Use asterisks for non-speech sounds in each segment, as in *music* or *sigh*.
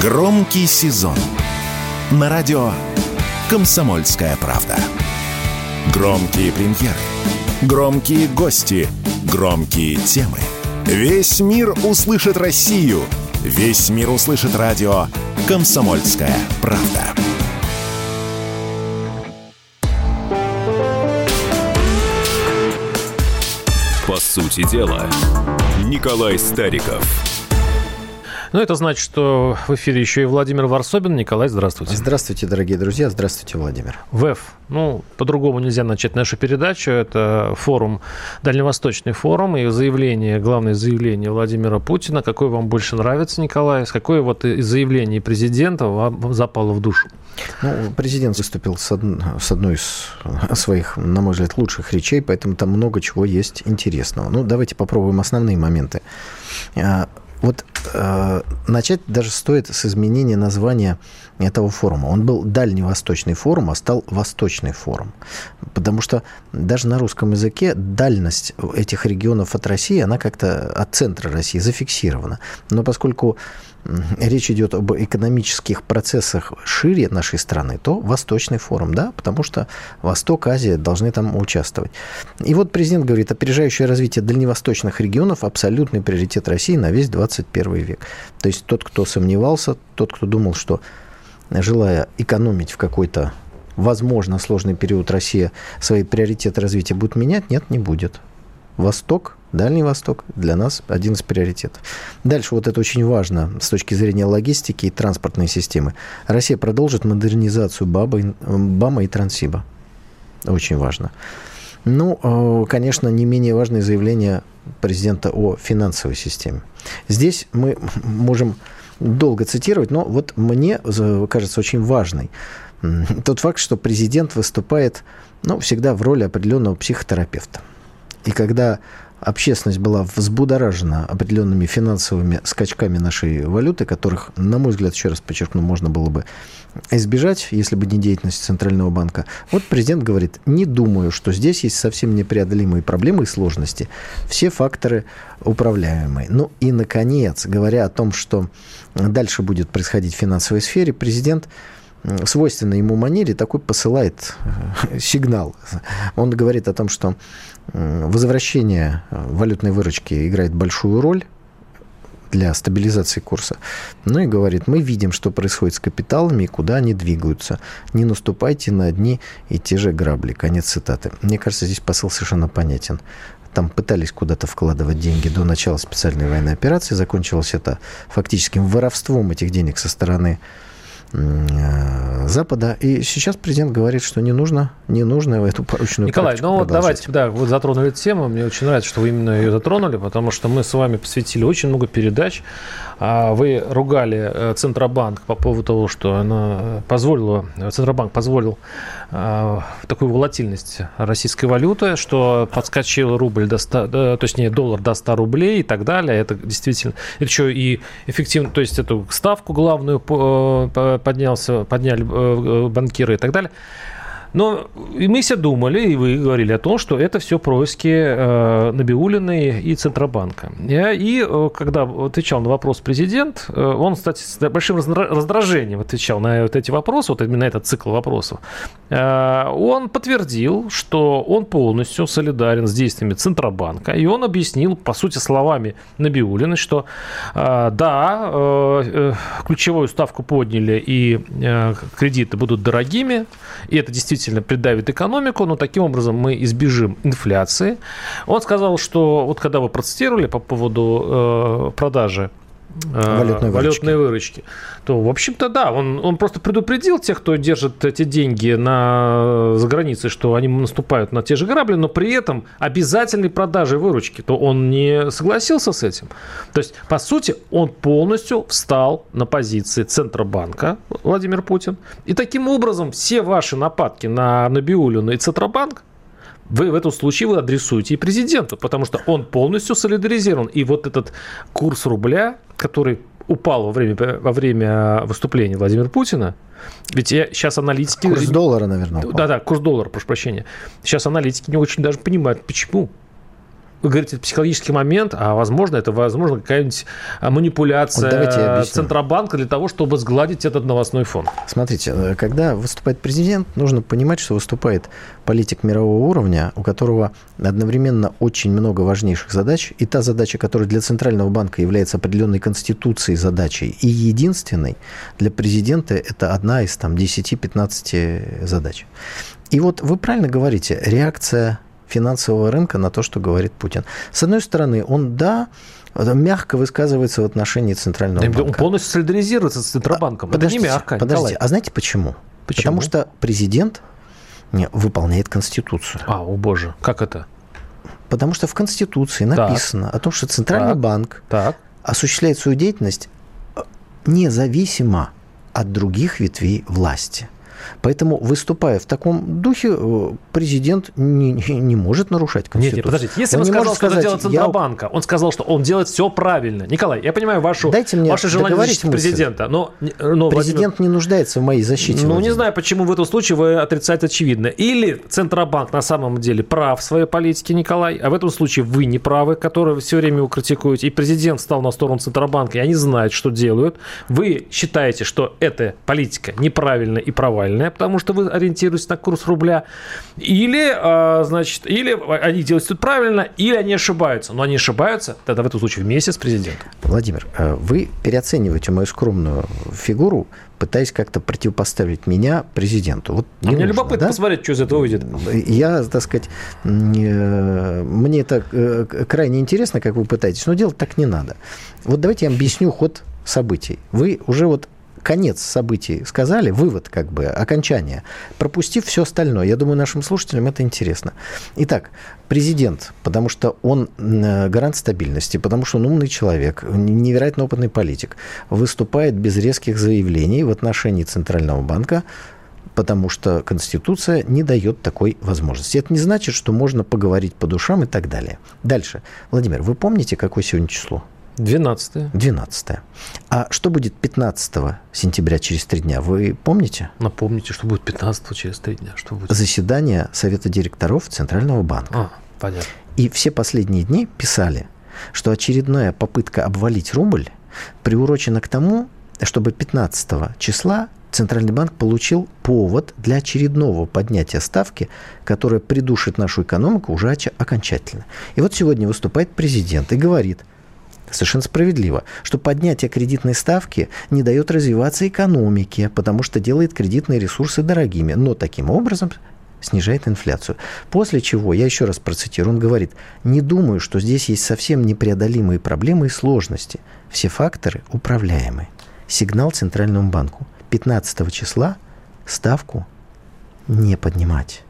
Громкий сезон на радио «Комсомольская правда». Громкие премьеры, громкие гости, громкие темы. Весь мир услышит Россию. Весь мир услышит радио «Комсомольская правда». По сути дела, Николай Стариков – ну, это значит, что в эфире еще и Владимир Варсобин. Николай, здравствуйте. Здравствуйте, дорогие друзья. Здравствуйте, Владимир. ВЭФ. Ну, по-другому нельзя начать нашу передачу. Это форум, Дальневосточный форум и заявление, главное заявление Владимира Путина. Какое вам больше нравится, Николай? С какое вот из заявлений президента вам запало в душу? Ну, президент выступил с, од... с одной из своих, на мой взгляд, лучших речей, поэтому там много чего есть интересного. Ну, давайте попробуем основные моменты. Вот э, начать даже стоит с изменения названия этого форума. Он был Дальневосточный форум, а стал Восточный форум. Потому что даже на русском языке дальность этих регионов от России, она как-то от центра России зафиксирована. Но поскольку речь идет об экономических процессах шире нашей страны, то Восточный форум, да, потому что Восток, Азия должны там участвовать. И вот президент говорит, опережающее развитие дальневосточных регионов – абсолютный приоритет России на весь 21 век. То есть тот, кто сомневался, тот, кто думал, что желая экономить в какой-то возможно сложный период Россия свои приоритеты развития будет менять, нет, не будет. Восток Дальний Восток для нас один из приоритетов. Дальше, вот это очень важно с точки зрения логистики и транспортной системы. Россия продолжит модернизацию БАБа, БАМа и Трансиба. Очень важно. Ну, э, конечно, не менее важное заявление президента о финансовой системе. Здесь мы *laughs* можем долго цитировать, но вот мне кажется очень важной тот факт, что президент выступает ну, всегда в роли определенного психотерапевта. И когда общественность была взбудоражена определенными финансовыми скачками нашей валюты, которых, на мой взгляд, еще раз подчеркну, можно было бы избежать, если бы не деятельность Центрального банка. Вот президент говорит, не думаю, что здесь есть совсем непреодолимые проблемы и сложности. Все факторы управляемые. Ну и, наконец, говоря о том, что дальше будет происходить в финансовой сфере, президент свойственной ему манере такой посылает э, *laughs* сигнал. Он говорит о том, что возвращение э, валютной выручки играет большую роль для стабилизации курса. Ну и говорит, мы видим, что происходит с капиталами и куда они двигаются. Не наступайте на одни и те же грабли. Конец цитаты. Мне кажется, здесь посыл совершенно понятен. Там пытались куда-то вкладывать деньги до начала специальной военной операции. Закончилось это фактическим воровством этих денег со стороны Запада. И сейчас президент говорит, что не нужно, не нужно эту порочную Николай, ну вот давайте, да, вы затронули эту тему. Мне очень нравится, что вы именно ее затронули, потому что мы с вами посвятили очень много передач. А вы ругали э, Центробанк по поводу того, что она позволила, Центробанк позволил такую волатильность российской валюты, что подскочил рубль до 100, точнее доллар до 100 рублей и так далее. Это действительно, это еще и эффективно, то есть эту ставку главную поднялся, подняли э, банкиры и так далее. Но мы все думали, и вы говорили о том, что это все происки э, Набиулиной и Центробанка. И э, когда отвечал на вопрос президент, э, он, кстати, с большим раздражением отвечал на вот эти вопросы, вот именно этот цикл вопросов. Э, он подтвердил, что он полностью солидарен с действиями Центробанка, и он объяснил, по сути, словами Набиулиной, что да, ключевую ставку подняли, и кредиты будут дорогими, и это действительно действительно придавит экономику, но таким образом мы избежим инфляции. Он сказал, что вот когда вы процитировали по поводу э, продажи Э, валютной, валютной выручки. то, в общем-то, да, он, он просто предупредил тех, кто держит эти деньги на, за границей, что они наступают на те же грабли, но при этом обязательной продажи выручки, то он не согласился с этим. То есть, по сути, он полностью встал на позиции Центробанка, Владимир Путин, и таким образом все ваши нападки на Набиулину и Центробанк вы в этом случае вы адресуете и президенту, потому что он полностью солидаризирован. И вот этот курс рубля, который упал во время, во время выступления Владимира Путина, ведь я, сейчас аналитики... Курс доллара, наверное. Да-да, курс доллара, прошу прощения. Сейчас аналитики не очень даже понимают, почему. Вы говорите, это психологический момент, а возможно, это, возможно, какая-нибудь а, манипуляция вот Центробанка для того, чтобы сгладить этот новостной фон. Смотрите, э, когда выступает президент, нужно понимать, что выступает политик мирового уровня, у которого одновременно очень много важнейших задач, и та задача, которая для Центрального банка является определенной конституцией задачей, и единственной для президента это одна из там 10-15 задач. И вот вы правильно говорите, реакция финансового рынка на то, что говорит Путин. С одной стороны, он, да, мягко высказывается в отношении Центрального банка. Он полностью солидаризируется с Центробанком. Подождите, Это не мягко, подождите. А знаете почему? почему? Потому что президент выполняет Конституцию. А, о боже, как это? Потому что в Конституции написано так. о том, что Центральный так. банк так. осуществляет свою деятельность э, независимо от других ветвей власти. Поэтому, выступая в таком духе, э, президент не, не может нарушать Конституцию. Нет, нет, подождите. Если он, он сказал, сказать, что это делает Центробанка, я... он сказал, что он делает все правильно. Николай, я понимаю вашу, Дайте мне ваше желание защитить президента, но, но Президент Владимир... не нуждается в моей защите. Ну, не знаю, почему в этом случае вы отрицаете очевидно. Или Центробанк на самом деле прав в своей политике, Николай, а в этом случае вы не правы, которые все время его критикуете, и президент стал на сторону Центробанка, и они знают, что делают. Вы считаете, что эта политика неправильная и провальная, потому что вы ориентируетесь на курс рубля, или, а, значит, или они делают тут правильно, или они ошибаются. Но они ошибаются, тогда в этом случае вместе с президентом. Владимир, э, вы переоцениваете мою скромную фигуру, пытаясь как-то противопоставить меня президенту. Вот а мне любопытно да? посмотреть, что из этого выйдет. Я, так сказать, мне это э, крайне интересно, как вы пытаетесь, но делать так не надо. Вот давайте я объясню ход событий. Вы уже вот конец событий сказали, вывод как бы, окончание, пропустив все остальное. Я думаю, нашим слушателям это интересно. Итак, президент, потому что он гарант стабильности, потому что он умный человек, невероятно опытный политик, выступает без резких заявлений в отношении Центрального банка, потому что Конституция не дает такой возможности. Это не значит, что можно поговорить по душам и так далее. Дальше. Владимир, вы помните, какое сегодня число? 12. 12. А что будет 15 сентября через три дня? Вы помните? Напомните, что будет 15 через три дня. Что будет? Заседание Совета директоров Центрального банка. А, понятно. И все последние дни писали, что очередная попытка обвалить рубль приурочена к тому, чтобы 15 числа Центральный банк получил повод для очередного поднятия ставки, которая придушит нашу экономику уже окончательно. И вот сегодня выступает президент и говорит, совершенно справедливо, что поднятие кредитной ставки не дает развиваться экономике, потому что делает кредитные ресурсы дорогими, но таким образом снижает инфляцию. После чего, я еще раз процитирую, он говорит, не думаю, что здесь есть совсем непреодолимые проблемы и сложности. Все факторы управляемы. Сигнал Центральному банку. 15 числа ставку не поднимать.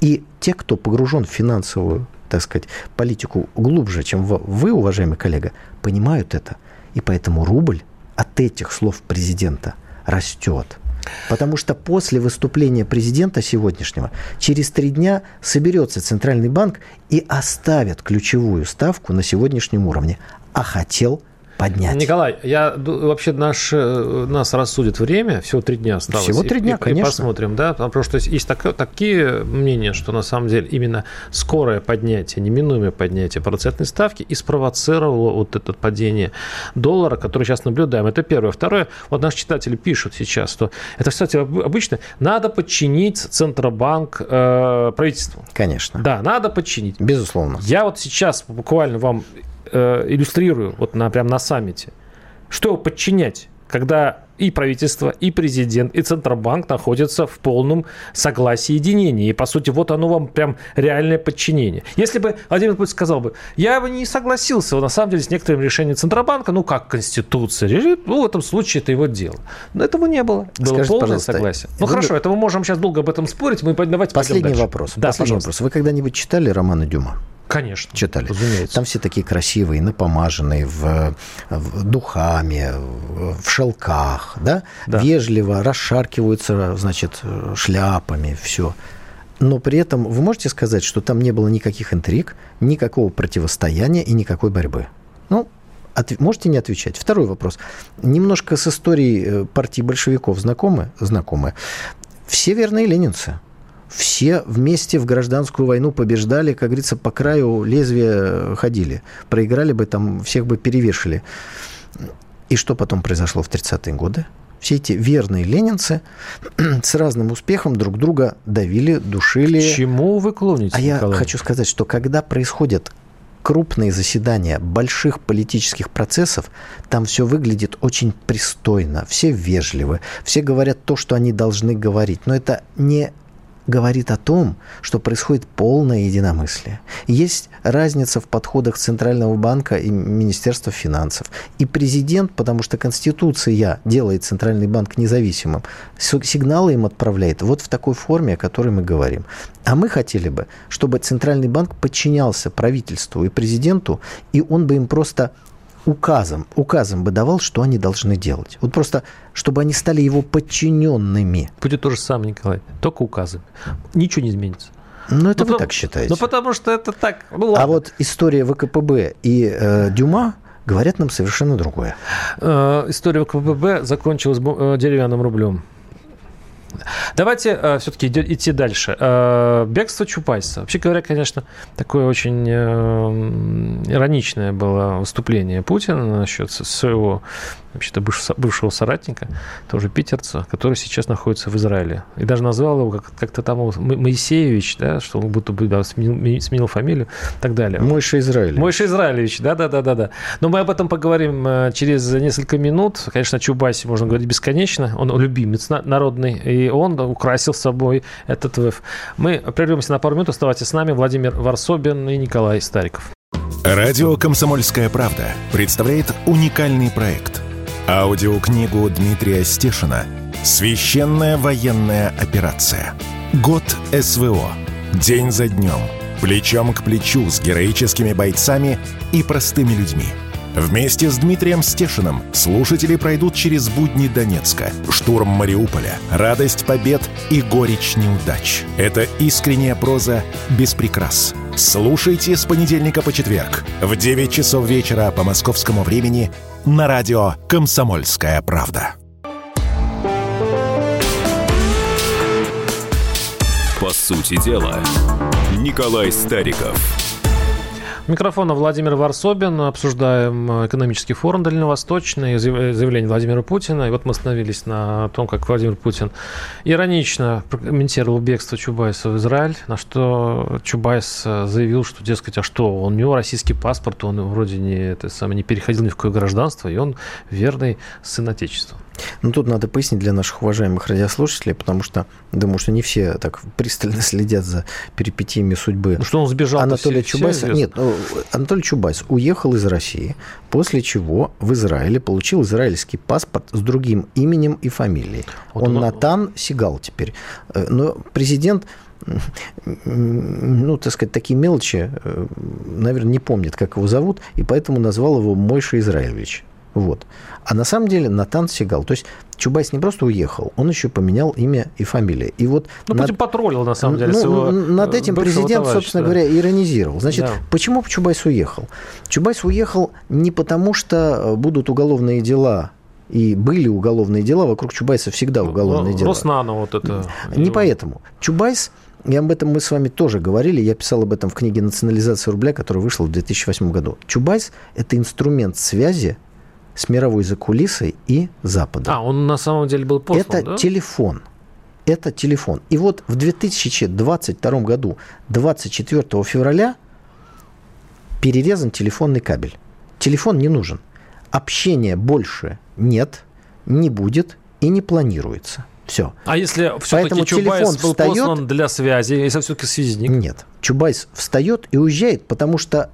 И те, кто погружен в финансовую так сказать, политику глубже, чем вы, уважаемый коллега, понимают это. И поэтому рубль от этих слов президента растет. Потому что после выступления президента сегодняшнего через три дня соберется Центральный банк и оставит ключевую ставку на сегодняшнем уровне. А хотел поднять. Николай, я вообще наш, э, нас рассудит время, всего три дня осталось. Всего три дня, и, конечно. И посмотрим, да, потому что есть так, такие мнения, что на самом деле именно скорое поднятие, неминуемое поднятие процентной ставки и спровоцировало вот это падение доллара, которое сейчас наблюдаем. Это первое. Второе, вот наши читатели пишут сейчас, что это, кстати, обычно надо подчинить Центробанк э, правительству. Конечно. Да, надо подчинить. Безусловно. Я вот сейчас буквально вам э, иллюстрирую вот на, прям на саммите. Что подчинять, когда и правительство, и президент, и Центробанк находятся в полном согласии единении. И, по сути, вот оно вам прям реальное подчинение. Если бы Владимир Путин сказал бы, я бы не согласился, на самом деле, с некоторым решением Центробанка, ну, как Конституция решит, ну, в этом случае это его дело. Но этого не было. Было Скажите, полное согласие. Ну, вы... хорошо, это мы можем сейчас долго об этом спорить, мы давайте Последний вопрос. Да, Последний пожалуйста. вопрос. Вы когда-нибудь читали романы Дюма? Конечно. Читали. Разумеется. Там все такие красивые, напомаженные, в, в духами, в шелках, да? да? Вежливо расшаркиваются, значит, шляпами, все. Но при этом вы можете сказать, что там не было никаких интриг, никакого противостояния и никакой борьбы? Ну, от, можете не отвечать. Второй вопрос. Немножко с историей э, партии большевиков знакомы? Знакомы. Все верные ленинцы. Все вместе в гражданскую войну побеждали, как говорится, по краю лезвия ходили. Проиграли бы, там всех бы перевешили. И что потом произошло в 30-е годы? Все эти верные ленинцы *clears throat* с разным успехом друг друга давили, душили. К чему вы клоните, А Николай? я хочу сказать, что когда происходят крупные заседания больших политических процессов, там все выглядит очень пристойно, все вежливы, все говорят то, что они должны говорить. Но это не говорит о том, что происходит полное единомыслие. Есть разница в подходах Центрального банка и Министерства финансов. И президент, потому что Конституция делает Центральный банк независимым, сигналы им отправляет вот в такой форме, о которой мы говорим. А мы хотели бы, чтобы Центральный банк подчинялся правительству и президенту, и он бы им просто указом, указом бы давал, что они должны делать. Вот просто, чтобы они стали его подчиненными. Будет то же самое, Николай, только указами. Ничего не изменится. Ну, это Ну, вы то- так считаете. Ну, потому что это так. Ну, ладно. А вот история ВКПБ и э, Дюма говорят нам совершенно другое. Э, история КПБ закончилась э, деревянным рублем. Давайте э, все-таки идти дальше. Э, бегство Чупайса. Вообще говоря, конечно, такое очень э, ироничное было выступление Путина насчет своего вообще-то бывшего, бывшего соратника, тоже питерца, который сейчас находится в Израиле. И даже назвал его как- как-то там Моисеевич, да, что он будто бы да, сменил, сменил фамилию и так далее. Мойша Израиль. Мойша Израилевич, да-да-да-да-да. Но мы об этом поговорим э, через несколько минут. Конечно, о Чубайсе можно говорить бесконечно. Он любимец на- народный, и он украсил собой этот ВЭФ. Мы прервемся на пару минут. Оставайтесь с нами. Владимир Варсобин и Николай Стариков. Радио «Комсомольская правда» представляет уникальный проект. Аудиокнигу Дмитрия Стешина «Священная военная операция. Год СВО. День за днем. Плечом к плечу с героическими бойцами и простыми людьми». Вместе с Дмитрием Стешиным слушатели пройдут через будни Донецка, штурм Мариуполя, радость побед и горечь неудач. Это искренняя проза без прикрас. Слушайте с понедельника по четверг в 9 часов вечера по московскому времени на радио «Комсомольская правда». По сути дела, Николай Стариков. Микрофона Владимир Варсобин. Обсуждаем э, экономический форум дальневосточный, заяв- заявление Владимира Путина. И вот мы остановились на том, как Владимир Путин иронично прокомментировал бегство Чубайса в Израиль, на что Чубайс э, заявил, что, дескать, а что, у него российский паспорт, он вроде не, это самое, не переходил ни в какое гражданство, и он верный сын Отечества. Ну, тут надо пояснить для наших уважаемых радиослушателей, потому что, думаю, что не все так пристально *laughs* следят за перипетиями судьбы Ну, что он сбежал Анатолия Чубайса. Нет, ну, Анатолий Чубайс уехал из России, после чего в Израиле получил израильский паспорт с другим именем и фамилией. Вот он он- Натан Сигал теперь. Э, Но президент ну, так сказать, такие мелочи, э, наверное, не помнит, как его зовут, и поэтому назвал его Мойша Израилевич. Вот. А на самом деле Натан Сигал. То есть Чубайс не просто уехал, он еще поменял имя и фамилию. И вот Ну, над- потроллил, на самом деле, ну, над э, этим президент, товарища, собственно да. говоря, иронизировал. Значит, Да. почему Чубайс уехал? Чубайс уехал не потому, что будут уголовные дела, и были уголовные дела, вокруг Чубайса всегда уголовные Ну, дела. Роснано вот это. Не его. поэтому. Чубайс, и об этом мы с вами тоже говорили, я писал об этом в книге «Национализация рубля», которая вышла в 2008 году. Чубайс – это инструмент связи с мировой закулисой и Западом. А, он на самом деле был послан, Это да? телефон. Это телефон. И вот в 2022 году, 24 февраля, перерезан телефонный кабель. Телефон не нужен. Общения больше нет, не будет и не планируется. Все. А если все-таки Поэтому Чубайс телефон был встает- послан для связи, если все-таки связник? Нет. Чубайс встает и уезжает, потому что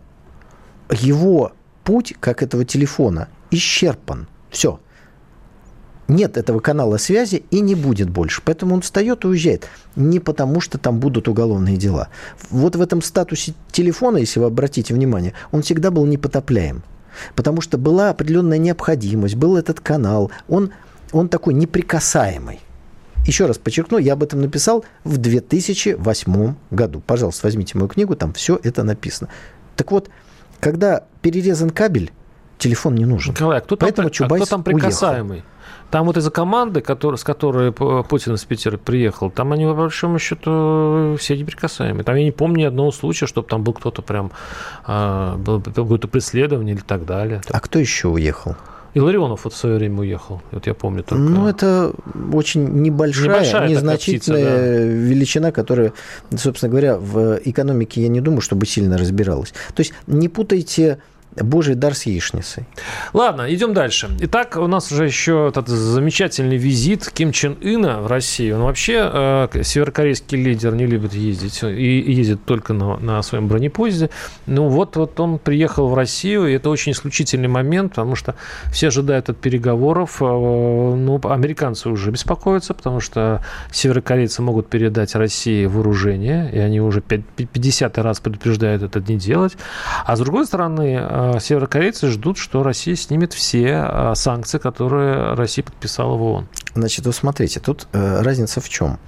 его путь, как этого телефона, исчерпан. Все. Нет этого канала связи и не будет больше. Поэтому он встает и уезжает. Не потому, что там будут уголовные дела. Вот в этом статусе телефона, если вы обратите внимание, он всегда был непотопляем. Потому что была определенная необходимость, был этот канал. Он, он такой неприкасаемый. Еще раз подчеркну, я об этом написал в 2008 году. Пожалуйста, возьмите мою книгу, там все это написано. Так вот, когда перерезан кабель, телефон не нужен. Николай, а кто там, Поэтому при- а Чубайс кто там уехал. прикасаемый? Там вот из-за команды, который, с которой Путин из Питера приехал, там они, по большому счету, все неприкасаемые. Там я не помню ни одного случая, чтобы там был кто-то прям, а, было какое-то преследование или так далее. А кто еще уехал? И Ларионов вот в свое время уехал, вот я помню только. Ну, это очень небольшая, небольшая незначительная птица, да. величина, которая, собственно говоря, в экономике, я не думаю, чтобы сильно разбиралась. То есть не путайте Божий дар с яичницей. Ладно, идем дальше. Итак, у нас уже еще этот замечательный визит Ким Чен Ына в Россию. Он вообще э, северокорейский лидер не любит ездить и ездит только на, на своем бронепоезде. Ну вот, вот он приехал в Россию, и это очень исключительный момент, потому что все ожидают от переговоров. Э, ну, американцы уже беспокоятся, потому что северокорейцы могут передать России вооружение, и они уже 50 раз предупреждают это не делать. А с другой стороны, э, северокорейцы ждут, что Россия снимет все а, санкции, которые Россия подписала в ООН. Значит, вы смотрите, тут э, разница в чем?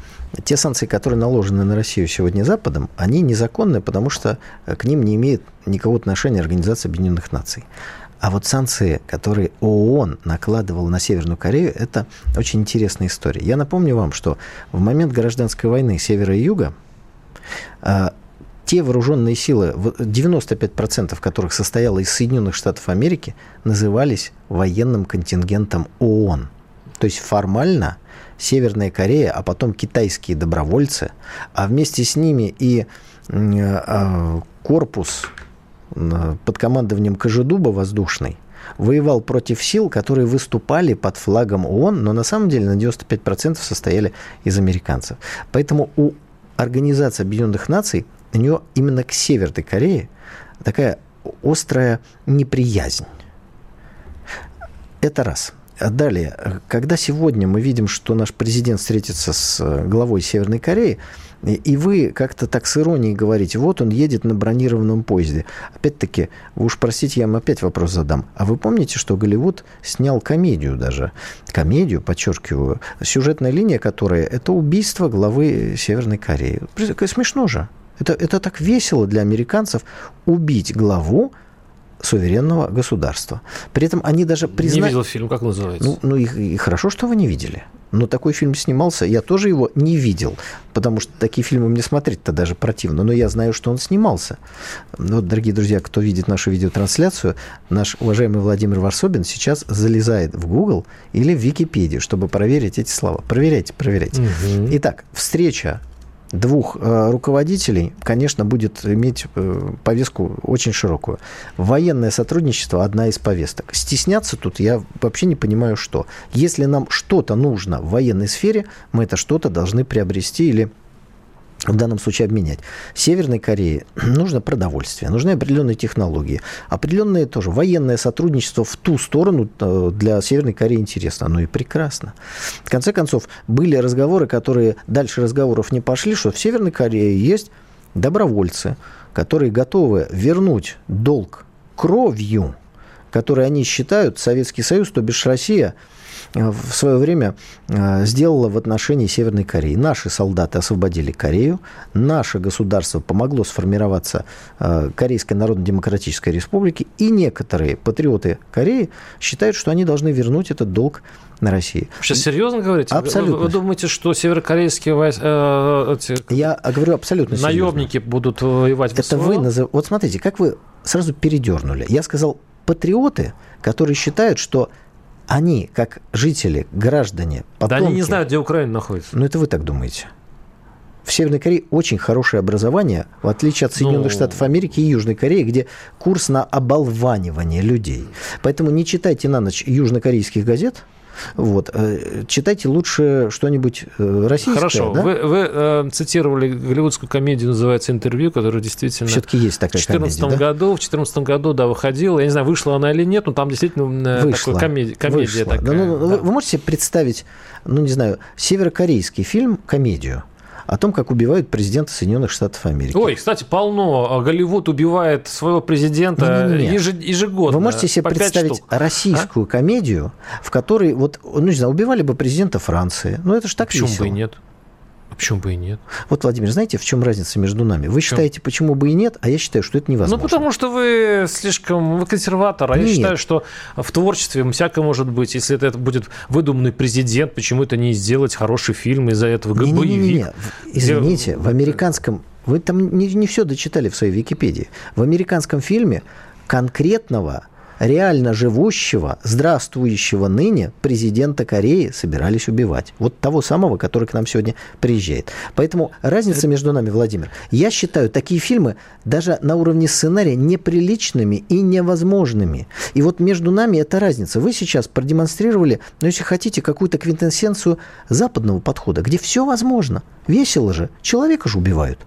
Те санкции, которые наложены на Россию сегодня Западом, они незаконны, потому что э, к ним не имеет никакого отношения Организация Объединенных Наций. А вот санкции, которые ООН накладывал на Северную Корею, это очень интересная история. Я напомню вам, что в момент гражданской войны севера и юга э, те вооруженные силы, 95% которых состояло из Соединенных Штатов Америки, назывались военным контингентом ООН. То есть формально Северная Корея, а потом китайские добровольцы, а вместе с ними и а, корпус под командованием Кожедуба воздушный, воевал против сил, которые выступали под флагом ООН, но на самом деле на 95% состояли из американцев. Поэтому у Организации Объединенных Наций у нее именно к Северной Корее такая острая неприязнь. Это раз. Далее, когда сегодня мы видим, что наш президент встретится с главой Северной Кореи, и вы как-то так с иронией говорите, вот он едет на бронированном поезде. Опять-таки, вы уж простите, я вам опять вопрос задам. А вы помните, что Голливуд снял комедию даже? Комедию, подчеркиваю, сюжетная линия которой – это убийство главы Северной Кореи. Смешно же. Это, это так весело для американцев убить главу суверенного государства. При этом они даже признали... Не видел фильм, как называется? Ну, ну и, и хорошо, что вы не видели. Но такой фильм снимался, я тоже его не видел, потому что такие фильмы мне смотреть-то даже противно. Но я знаю, что он снимался. Вот, дорогие друзья, кто видит нашу видеотрансляцию, наш уважаемый Владимир Варсобин сейчас залезает в Google или в Википедию, чтобы проверить эти слова. Проверяйте, проверяйте. Угу. Итак, встреча двух э, руководителей, конечно, будет иметь э, повестку очень широкую. Военное сотрудничество – одна из повесток. Стесняться тут я вообще не понимаю, что. Если нам что-то нужно в военной сфере, мы это что-то должны приобрести или в данном случае обменять. Северной Корее *clears throat* нужно продовольствие, нужны определенные технологии, определенное тоже военное сотрудничество в ту сторону э, для Северной Кореи интересно, оно и прекрасно. В конце концов, были разговоры, которые дальше разговоров не пошли, что в Северной Корее есть добровольцы, которые готовы вернуть долг кровью, который они считают Советский Союз, то бишь Россия – в свое время э, сделала в отношении Северной Кореи. Наши солдаты освободили Корею, наше государство помогло сформироваться э, Корейской Народно-Демократической Республике, и некоторые патриоты Кореи считают, что они должны вернуть этот долг на России. Сейчас серьезно говорите? Абсолютно. Вы, вы думаете, что северокорейские войска, э, эти, Я говорю абсолютно наемники серьезно. будут воевать в Это вы назов... Вот смотрите, как вы сразу передернули. Я сказал патриоты, которые считают, что они, как жители, граждане, потомки... Да они не знают, где Украина находится. Ну, это вы так думаете. В Северной Корее очень хорошее образование, в отличие от Соединенных ну... Штатов Америки и Южной Кореи, где курс на оболванивание людей. Поэтому не читайте на ночь южнокорейских газет – вот. Э, читайте лучше что-нибудь э, российское. Хорошо. Да? Вы, вы э, цитировали голливудскую комедию, называется «Интервью», которая действительно... Все-таки есть такая в 14 комедия, году, да? В 2014 году, да, выходила. Я не знаю, вышла она или нет, но там действительно вышла, такая комедия, комедия вышла. такая. Да, ну, да. Вы можете себе представить, ну, не знаю, северокорейский фильм, комедию – о том, как убивают президента Соединенных Штатов Америки. Ой, кстати, полно. Голливуд убивает своего президента не, не, не. ежегодно. Вы можете себе представить российскую а? комедию, в которой, вот, ну, не знаю, убивали бы президента Франции. Ну, это же так Почему весело. бы и нет? Почему бы и нет? Вот, Владимир, знаете, в чем разница между нами? Вы считаете, почему бы и нет, а я считаю, что это невозможно. Ну, потому что вы слишком вы консерватор, а нет. я считаю, что в творчестве всякое может быть. Если это будет выдуманный президент, почему это не сделать хороший фильм из-за этого не, боевик? Не, не, не. Извините, в американском... Вы там не, не все дочитали в своей Википедии. В американском фильме конкретного реально живущего, здравствующего ныне президента Кореи собирались убивать. Вот того самого, который к нам сегодня приезжает. Поэтому разница между нами, Владимир, я считаю такие фильмы даже на уровне сценария неприличными и невозможными. И вот между нами эта разница. Вы сейчас продемонстрировали, ну, если хотите, какую-то квинтэссенцию западного подхода, где все возможно. Весело же. Человека же убивают.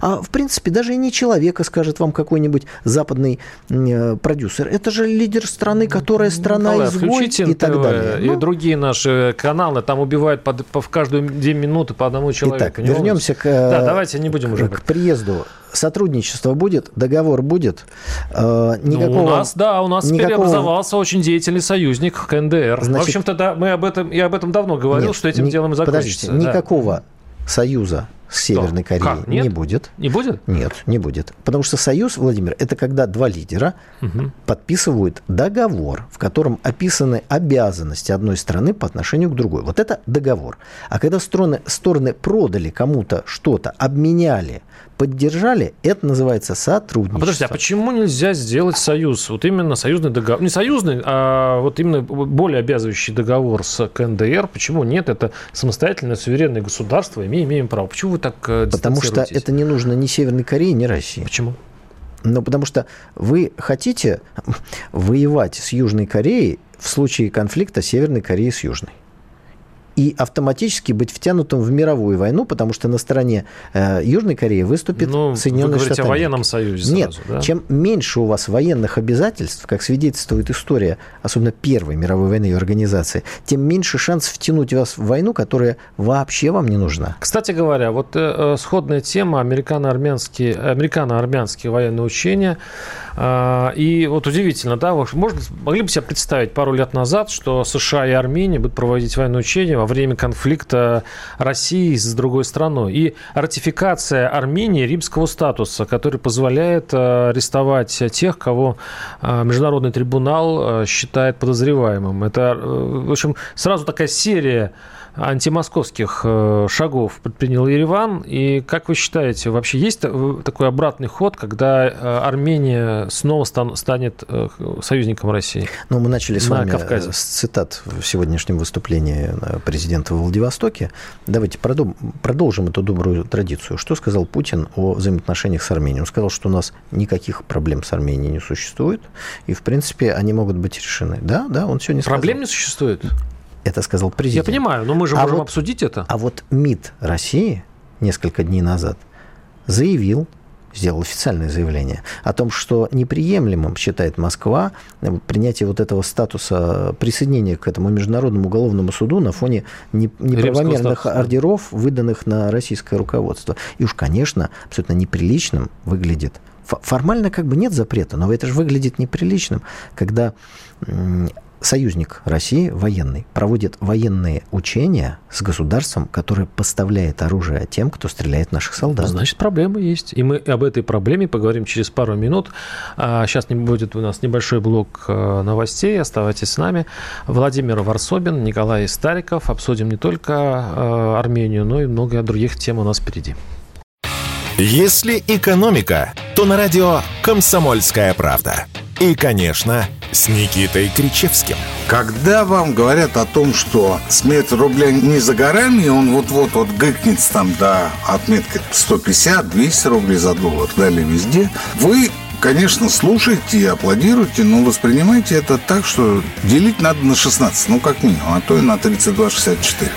А в принципе даже и не человека скажет вам какой-нибудь западный э, продюсер. Это же лидер страны, которая страна Николай, изгой и так далее. И ну, другие наши каналы там убивают по, по, в каждую две минуты по одному человеку. Итак, вернемся к, да, давайте не будем уже к приезду сотрудничество будет, договор будет. Э, никакого, ну, у нас, да, у нас никакого... теперь образовался очень деятельный союзник КНДР. Значит, в общем-то, да, мы об этом, я об этом давно говорил, нет, что этим не, делом закончится. Подождите, да. никакого союза с Северной Кореей как? Нет? не будет. Не будет? Нет, не будет. Потому что союз, Владимир, это когда два лидера угу. подписывают договор, в котором описаны обязанности одной страны по отношению к другой. Вот это договор. А когда стороны, стороны продали кому-то что-то, обменяли поддержали, это называется сотрудничество. А подожди, а почему нельзя сделать союз? Вот именно союзный договор, не союзный, а вот именно более обязывающий договор с КНДР. Почему нет? Это самостоятельное суверенное государство, и мы имеем право. Почему вы так э, Потому что это не нужно ни Северной Корее, ни России. Почему? Ну, потому что вы хотите *laughs* воевать с Южной Кореей в случае конфликта Северной Кореи с Южной и автоматически быть втянутым в мировую войну, потому что на стороне э, Южной Кореи выступит ну, Соединенные вы Штаты. о военном союзе сразу, Нет, да? чем меньше у вас военных обязательств, как свидетельствует история, особенно Первой мировой войны и организации, тем меньше шанс втянуть вас в войну, которая вообще вам не нужна. Кстати говоря, вот э, э сходная тема американо-армянские, американо-армянские военные учения. Э, и вот удивительно, да, вы можно, могли бы себе представить пару лет назад, что США и Армения будут проводить военные учения во время конфликта России с другой страной. И ратификация Армении римского статуса, который позволяет э, арестовать тех, кого э, Международный трибунал э, считает подозреваемым. Это, в общем, сразу такая серия антимосковских э, шагов предпринял Ереван. И как вы считаете, вообще есть такой обратный ход, когда э, Армения снова станет э, союзником России? Ну, мы начали с вами Кавказе. с цитат в сегодняшнем выступлении президента в Владивостоке. Давайте продолжим эту добрую традицию. Что сказал Путин о взаимоотношениях с Арменией? Он сказал, что у нас никаких проблем с Арменией не существует, и, в принципе, они могут быть решены. Да, да, он сегодня сказал. Проблем не существует? Это сказал президент. Я понимаю, но мы же а можем вот, обсудить это. А вот МИД России несколько дней назад заявил, сделал официальное заявление о том, что неприемлемым считает Москва принятие вот этого статуса присоединения к этому международному уголовному суду на фоне неправомерных ордеров, выданных на российское руководство. И уж, конечно, абсолютно неприличным выглядит Формально как бы нет запрета, но это же выглядит неприличным, когда союзник России, военный, проводит военные учения с государством, которое поставляет оружие тем, кто стреляет в наших солдат. Значит, проблема есть. И мы об этой проблеме поговорим через пару минут. Сейчас а, будет у нас небольшой блок э, новостей. Оставайтесь с нами. Владимир Варсобин, Николай Стариков. Обсудим не только э, Армению, но и много других тем у нас впереди. Если экономика, то на радио «Комсомольская правда». И, конечно, с Никитой Кричевским. Когда вам говорят о том, что смерть рубля не за горами, он вот-вот вот гыкнется там до отметки 150-200 рублей за доллар, далее везде, вы конечно, слушайте и аплодируйте, но воспринимайте это так, что делить надо на 16, ну, как минимум, а то и на 32,64.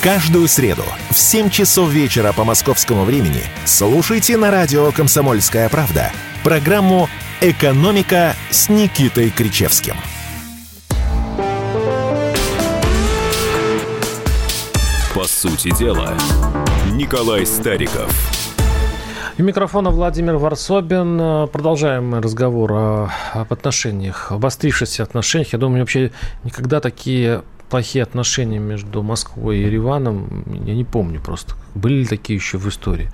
Каждую среду в 7 часов вечера по московскому времени слушайте на радио «Комсомольская правда» программу «Экономика» с Никитой Кричевским. По сути дела, Николай Стариков. У микрофона Владимир Варсобин. Продолжаем разговор о, об отношениях, обострившихся отношениях. Я думаю, вообще никогда такие плохие отношения между Москвой и Ереваном, я не помню просто. Были ли такие еще в истории?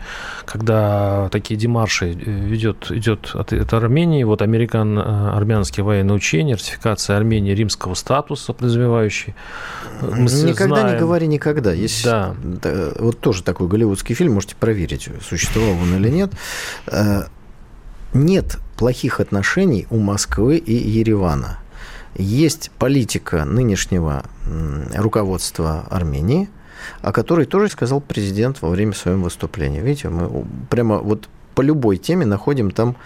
Когда такие демарши э, ведет, идет от, от Армении, вот американ, э, армянские военные учения, ратификация Армении римского статуса, подразумевающий. Мы никогда знаем... не говори никогда. Есть да. вот тоже такой голливудский фильм, можете проверить, существовал он или нет. Э, нет плохих отношений у Москвы и Еревана. Есть политика нынешнего руководства Армении, о которой тоже сказал президент во время своего выступления. Видите, мы прямо вот по любой теме находим там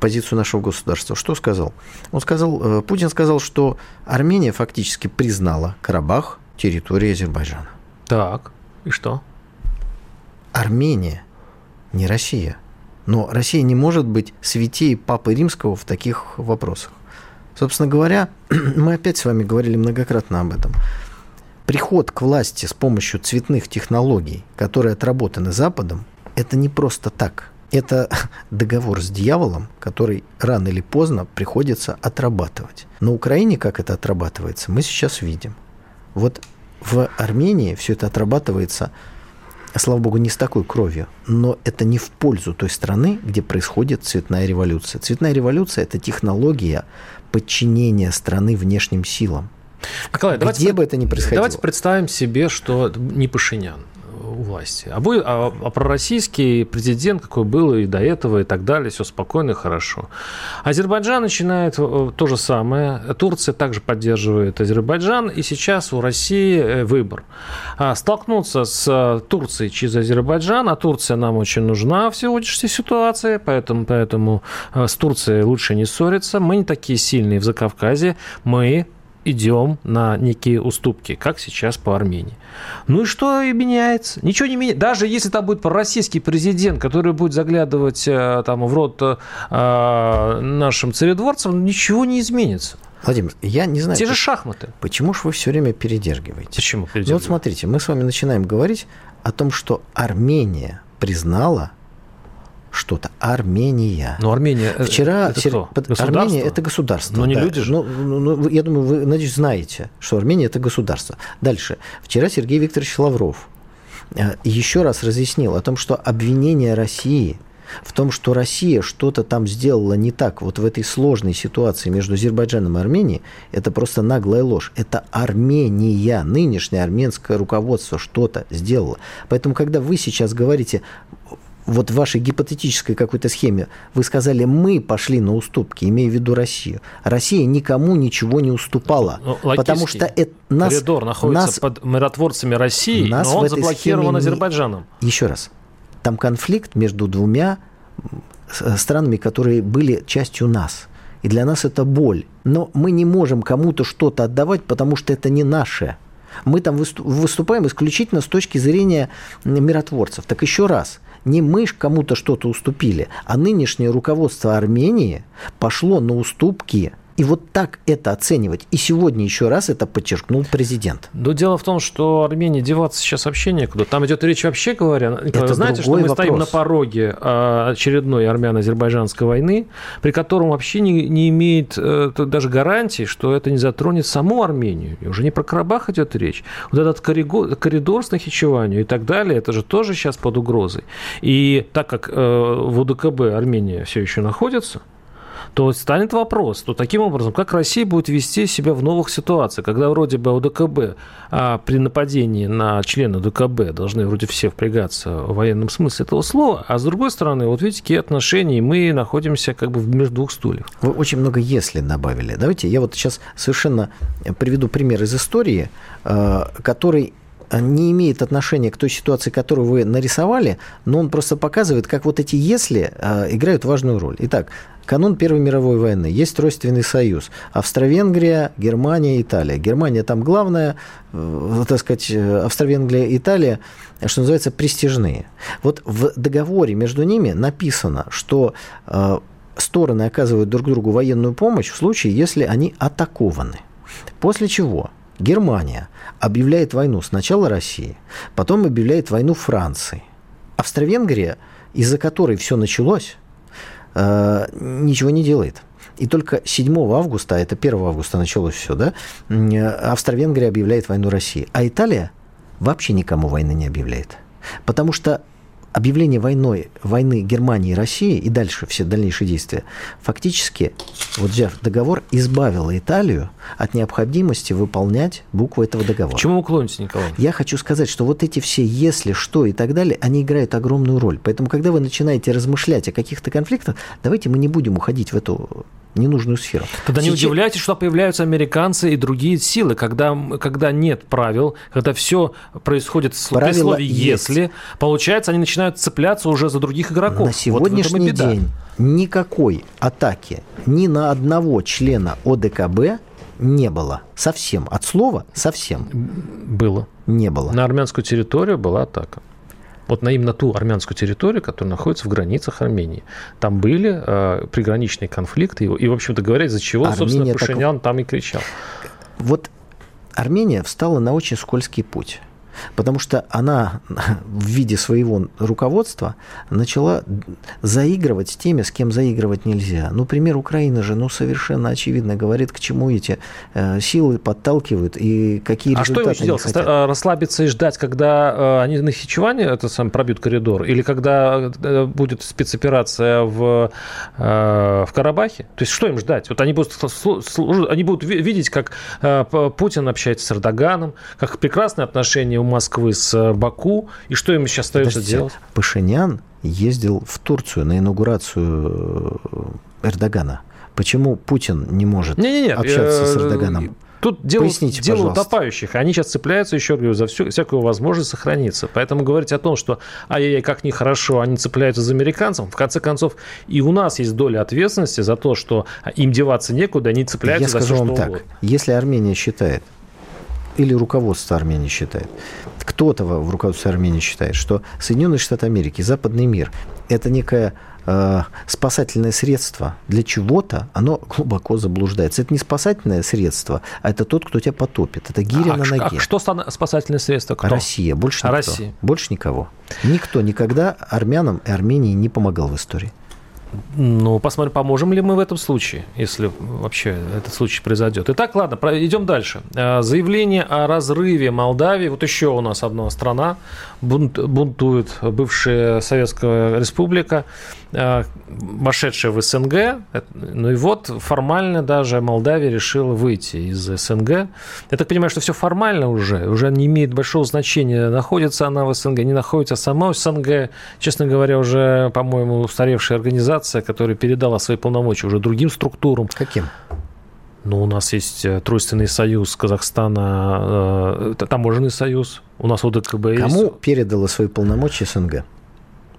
позицию нашего государства. Что сказал? Он сказал, э, Путин сказал, что Армения фактически признала Карабах территорией Азербайджана. Так, и что? Армения, не Россия. Но Россия не может быть святей Папы Римского в таких вопросах. Собственно говоря, *clears throat* мы опять с вами говорили многократно об этом. Приход к власти с помощью цветных технологий, которые отработаны Западом, это не просто так. Это *laughs* договор с дьяволом, который рано или поздно приходится отрабатывать. На Украине как это отрабатывается, мы сейчас видим. Вот в Армении все это отрабатывается слава богу, не с такой кровью, но это не в пользу той страны, где происходит цветная революция. Цветная революция – это технология подчинения страны внешним силам. Николай, Где давайте, бы это ни происходило. Давайте представим себе, что не Пашинян у власти. А, будет, а, а пророссийский президент, какой был и до этого, и так далее, все спокойно и хорошо. Азербайджан начинает э, то же самое. Турция также поддерживает Азербайджан, и сейчас у России э, выбор. А, столкнуться с э, Турцией через Азербайджан, а Турция нам очень нужна в сегодняшней ситуации, поэтому, поэтому с Турцией лучше не ссориться. Мы не такие сильные в Закавказье, мы идем на некие уступки, как сейчас по Армении. Ну и что и меняется? Ничего не меняется. Даже если там будет пророссийский президент, который будет заглядывать э, там, в рот э, нашим царедворцам, ничего не изменится. Владимир, я не знаю... Те же шахматы. Почему же вы все время передергиваете? Почему передергиваете? Ну вот смотрите, мы с вами начинаем говорить о том, что Армения признала что-то. Армения. Но Армения Вчера, это кто? Армения это государство. Но не да. люди же. Ну, ну, ну, я думаю, вы, надеюсь, знаете, что Армения это государство. Дальше. Вчера Сергей Викторович Лавров э, еще раз разъяснил о том, что обвинение России в том, что Россия что-то там сделала не так вот в этой сложной ситуации между Азербайджаном и Арменией, это просто наглая ложь. Это Армения, нынешнее армянское руководство что-то сделало. Поэтому, когда вы сейчас говорите, вот в вашей гипотетической какой-то схеме вы сказали, мы пошли на уступки, имея в виду Россию. Россия никому ничего не уступала. Ну, потому что это нас, коридор находится нас, под миротворцами России, нас но он заблокирован Азербайджаном. Не... Еще раз. Там конфликт между двумя странами, которые были частью нас. И для нас это боль. Но мы не можем кому-то что-то отдавать, потому что это не наше. Мы там выступаем исключительно с точки зрения миротворцев. Так еще раз, не мы кому-то что-то уступили, а нынешнее руководство Армении пошло на уступки и вот так это оценивать. И сегодня еще раз это подчеркнул президент. Но дело в том, что Армении деваться сейчас вообще некуда. Там идет речь вообще говоря. Это знаете, что мы вопрос. стоим на пороге а, очередной армяно-азербайджанской войны, при котором вообще не, не имеет э, даже гарантии, что это не затронет саму Армению. И уже не про Карабах идет речь. Вот этот коридор, коридор с Нахичеванию и так далее, это же тоже сейчас под угрозой. И так как э, в УДКБ Армения все еще находится, то станет вопрос, то таким образом, как Россия будет вести себя в новых ситуациях, когда вроде бы ОДКБ а при нападении на члена ДКБ должны вроде все впрягаться в военном смысле этого слова, а с другой стороны, вот видите, какие отношения, и мы находимся как бы между двух стульев. Вы очень много «если» добавили. Давайте я вот сейчас совершенно приведу пример из истории, э, который не имеет отношения к той ситуации, которую вы нарисовали, но он просто показывает, как вот эти «если» э, играют важную роль. Итак, канун Первой мировой войны. Есть Тройственный союз. Австро-Венгрия, Германия, Италия. Германия там главная, э, так сказать, Австро-Венгрия, Италия, что называется, престижные. Вот в договоре между ними написано, что э, стороны оказывают друг другу военную помощь в случае, если они атакованы. После чего Германия объявляет войну сначала России, потом объявляет войну Франции. Австро-Венгрия, из-за которой все началось, э, ничего не делает. И только 7 августа, а это 1 августа началось все, да, Австро-Венгрия объявляет войну России. А Италия вообще никому войны не объявляет. Потому что объявление войной, войны Германии и России и дальше все дальнейшие действия, фактически, вот взяв договор, избавило Италию от необходимости выполнять букву этого договора. К чему вы клоните, Николай? Я хочу сказать, что вот эти все «если», «что» и так далее, они играют огромную роль. Поэтому, когда вы начинаете размышлять о каких-то конфликтах, давайте мы не будем уходить в эту ненужную сферу. Тогда Сейчас... не удивляйтесь, что появляются американцы и другие силы, когда, когда нет правил, когда все происходит Правила при слове «если», есть. получается, они начинают цепляться уже за других игроков. На сегодняшний вот день никакой атаки ни на одного члена ОДКБ не было. Совсем. От слова совсем. Было. Не было. На армянскую территорию была атака вот на именно ту армянскую территорию, которая находится в границах Армении. Там были э, приграничные конфликты, и, и в общем-то говоря, из-за чего, Армения собственно, Пашинян так... там и кричал. Вот Армения встала на очень скользкий путь потому что она *laughs* в виде своего руководства начала заигрывать с теми, с кем заигрывать нельзя. Ну, пример Украины же, ну, совершенно очевидно говорит, к чему эти э, силы подталкивают и какие а результаты А что им делать? Э, расслабиться и ждать, когда э, они на Хичеване это сам пробьют коридор, или когда э, будет спецоперация в, э, в Карабахе? То есть что им ждать? Вот они будут, они будут видеть, как э, Путин общается с Эрдоганом, как прекрасные отношения у Москвы с э, Баку. И что им сейчас остается Подождите, делать? Пашинян ездил в Турцию на инаугурацию э, Эрдогана. Почему Путин не может не, не, не. общаться с Эрдоганом? Тут дело, Поясните, дело пожалуйста. утопающих. Они сейчас цепляются, еще говорю, за всю, всякую возможность сохраниться. Поэтому говорить о том, что ай-яй-яй, как нехорошо, они цепляются за американцев, в конце концов, и у нас есть доля ответственности за то, что им деваться некуда, они цепляются Я за скажу все, вам так. Угодно. Если Армения считает, или руководство Армении считает, кто-то в руководстве Армении считает, что Соединенные Штаты Америки, западный мир – это некое э, спасательное средство для чего-то, оно глубоко заблуждается. Это не спасательное средство, а это тот, кто тебя потопит. Это гиря а, на ноге. А что спасательное средство? Кто? Россия. Больше никто. Россия. Больше никого. Никто никогда армянам и Армении не помогал в истории. Ну, посмотрим, поможем ли мы в этом случае, если вообще этот случай произойдет. Итак, ладно, идем дальше. Э, заявление о разрыве Молдавии. Вот еще у нас одна страна бунт, бунтует, бывшая Советская Республика, э, вошедшая в СНГ. Ну и вот формально даже Молдавия решила выйти из СНГ. Я так понимаю, что все формально уже, уже не имеет большого значения, находится она в СНГ, не находится сама в СНГ. Честно говоря, уже, по-моему, устаревшая организация, которая передала свои полномочия уже другим структурам. Каким? Ну, у нас есть э, Тройственный союз Казахстана, э, таможенный союз. У нас ОДКБ есть. Кому передала свои полномочия СНГ?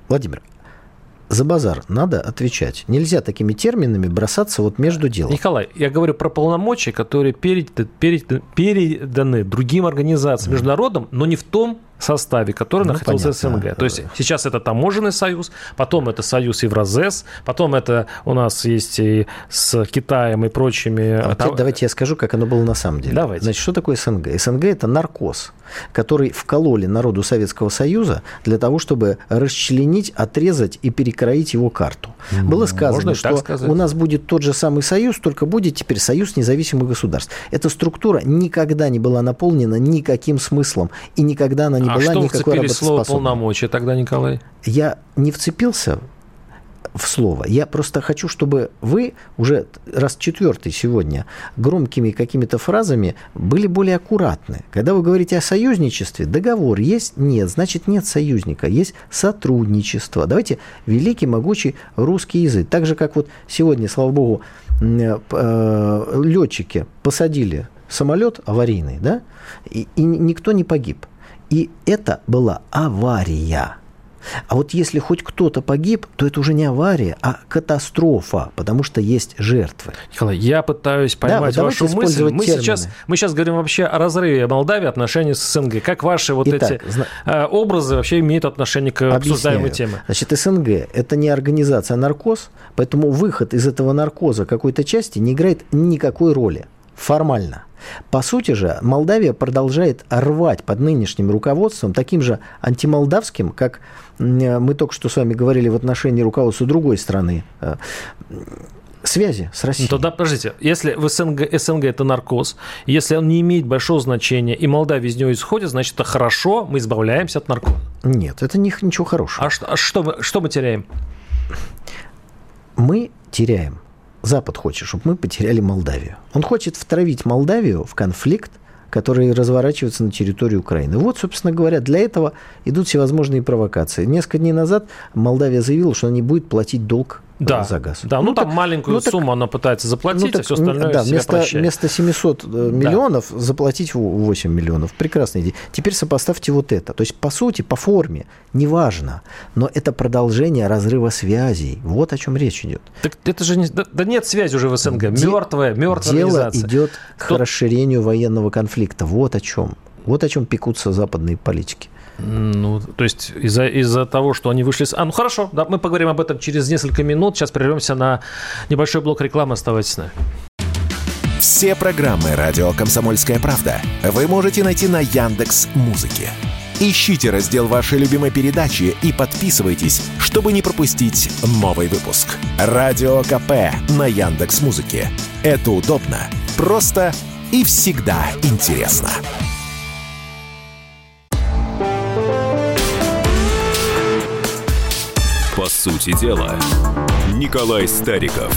Владимир, за базар надо отвечать. Нельзя такими терминами бросаться вот между делом. Николай, я говорю про полномочия, которые переданы, переданы другим организациям, международным, но не в том составе, который ну, находился понятно. в СНГ. То есть сейчас это таможенный союз, потом это союз Евразес, потом это у нас есть и с Китаем и прочими. А вот давайте я скажу, как оно было на самом деле. Давайте. Значит, что такое СНГ? СНГ это наркоз, который вкололи народу Советского Союза для того, чтобы расчленить, отрезать и перекроить его карту. Ну, было сказано, что у нас будет тот же самый союз, только будет теперь союз независимых государств. Эта структура никогда не была наполнена никаким смыслом и никогда она не не а была что никакой вцепились слово полномочия тогда, Николай? Я не вцепился в слово. Я просто хочу, чтобы вы уже раз четвертый сегодня громкими какими-то фразами были более аккуратны. Когда вы говорите о союзничестве, договор есть? Нет. Значит, нет союзника. Есть сотрудничество. Давайте великий, могучий русский язык. Так же, как вот сегодня, слава богу, э, летчики посадили самолет аварийный, да, и, и никто не погиб. И это была авария. А вот если хоть кто-то погиб, то это уже не авария, а катастрофа, потому что есть жертвы. Николай, я пытаюсь поймать да, вашу мысль. Мы сейчас, мы сейчас говорим вообще о разрыве Молдавии отношений с СНГ. Как ваши вот Итак, эти зна... Э, образы вообще имеют отношение к Объясняю. обсуждаемой теме? Значит, СНГ – это не организация, а наркоз, поэтому выход из этого наркоза какой-то части не играет никакой роли формально. По сути же, Молдавия продолжает рвать под нынешним руководством, таким же антимолдавским, как мы только что с вами говорили в отношении руководства другой страны, э, связи с Россией. Тогда, подождите, если в СНГ, СНГ это наркоз, если он не имеет большого значения, и Молдавия из него исходит, значит, это хорошо, мы избавляемся от наркоза. Нет, это не, ничего хорошего. А, что, а что, мы, что мы теряем? Мы теряем. Запад хочет, чтобы мы потеряли Молдавию. Он хочет втравить Молдавию в конфликт, который разворачивается на территории Украины. Вот, собственно говоря, для этого идут всевозможные провокации. Несколько дней назад Молдавия заявила, что она не будет платить долг да, за газ. Да, ну, ну там так, маленькую ну, сумму так, она пытается заплатить, ну, так, а все остальное да, вместо, вместо 700 да. миллионов заплатить 8 миллионов. Прекрасная идея. Теперь сопоставьте вот это. То есть, по сути, по форме, неважно, но это продолжение разрыва связей. Вот о чем речь идет. Так это же не... Да, да нет связи уже в СНГ. Де... Мертвая, мертвая Дело организация. идет Кто... к расширению военного конфликта. Вот о чем. Вот о чем пекутся западные политики. Ну, то есть из-за из того, что они вышли с... А, ну хорошо, да, мы поговорим об этом через несколько минут. Сейчас прервемся на небольшой блок рекламы. Оставайтесь с нами. Все программы «Радио Комсомольская правда» вы можете найти на Яндекс Музыке. Ищите раздел вашей любимой передачи и подписывайтесь, чтобы не пропустить новый выпуск. Радио КП на Яндекс Музыке. Это удобно, просто и всегда интересно. По сути дела, Николай Стариков.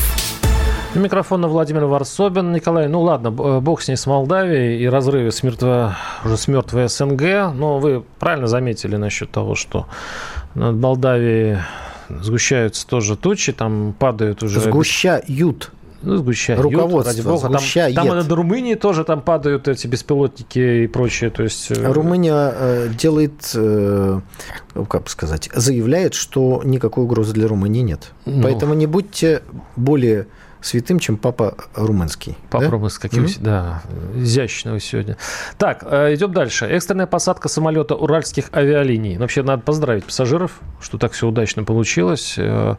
Микрофон на Владимир Варсобин. Николай, ну ладно, бог с ней с Молдавией и разрыве с, мертво, уже с мертвой СНГ. Но вы правильно заметили насчет того, что над Молдавией сгущаются тоже тучи, там падают уже... Сгущают. Ну, сгущает. Руководство ради бога. Там, там над Румынией тоже там падают эти беспилотники и прочее. То есть... Э, Румыния э, делает, э, как сказать, заявляет, что никакой угрозы для Румынии нет. Ну... Поэтому не будьте более святым, чем папа румынский. Папа да? румынский, каким, mm-hmm. да, изящного сегодня. Так, э, идем дальше. Экстренная посадка самолета уральских авиалиний. Ну, вообще, надо поздравить пассажиров, что так все удачно получилось, э,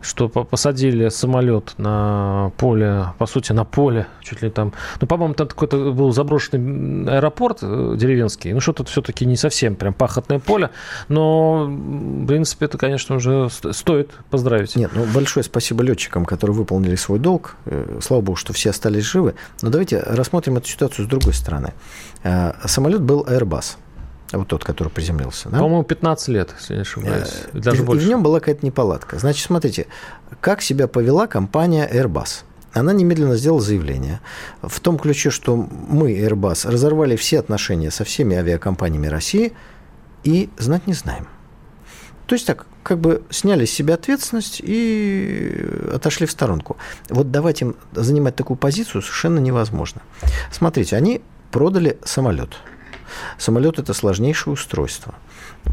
что посадили самолет на поле, по сути, на поле, чуть ли там, ну, по-моему, там какой-то был заброшенный аэропорт э, деревенский, ну, что-то все-таки не совсем прям пахотное поле, но, в принципе, это, конечно, уже стоит поздравить. Нет, ну, большое спасибо летчикам, которые выполнили свой долг. Э, слава богу, что все остались живы. Но давайте рассмотрим эту ситуацию с другой стороны. Э, самолет был Airbus. Вот тот, который приземлился. Да? По-моему, 15 лет, если не ошибаюсь. Э, даже и, больше. И в нем была какая-то неполадка. Значит, смотрите, как себя повела компания Airbus она немедленно сделала заявление в том ключе, что мы, Airbus, разорвали все отношения со всеми авиакомпаниями России и знать не знаем. То есть так, как бы сняли с себя ответственность и отошли в сторонку. Вот давать им занимать такую позицию совершенно невозможно. Смотрите, они продали самолет. Самолет это сложнейшее устройство.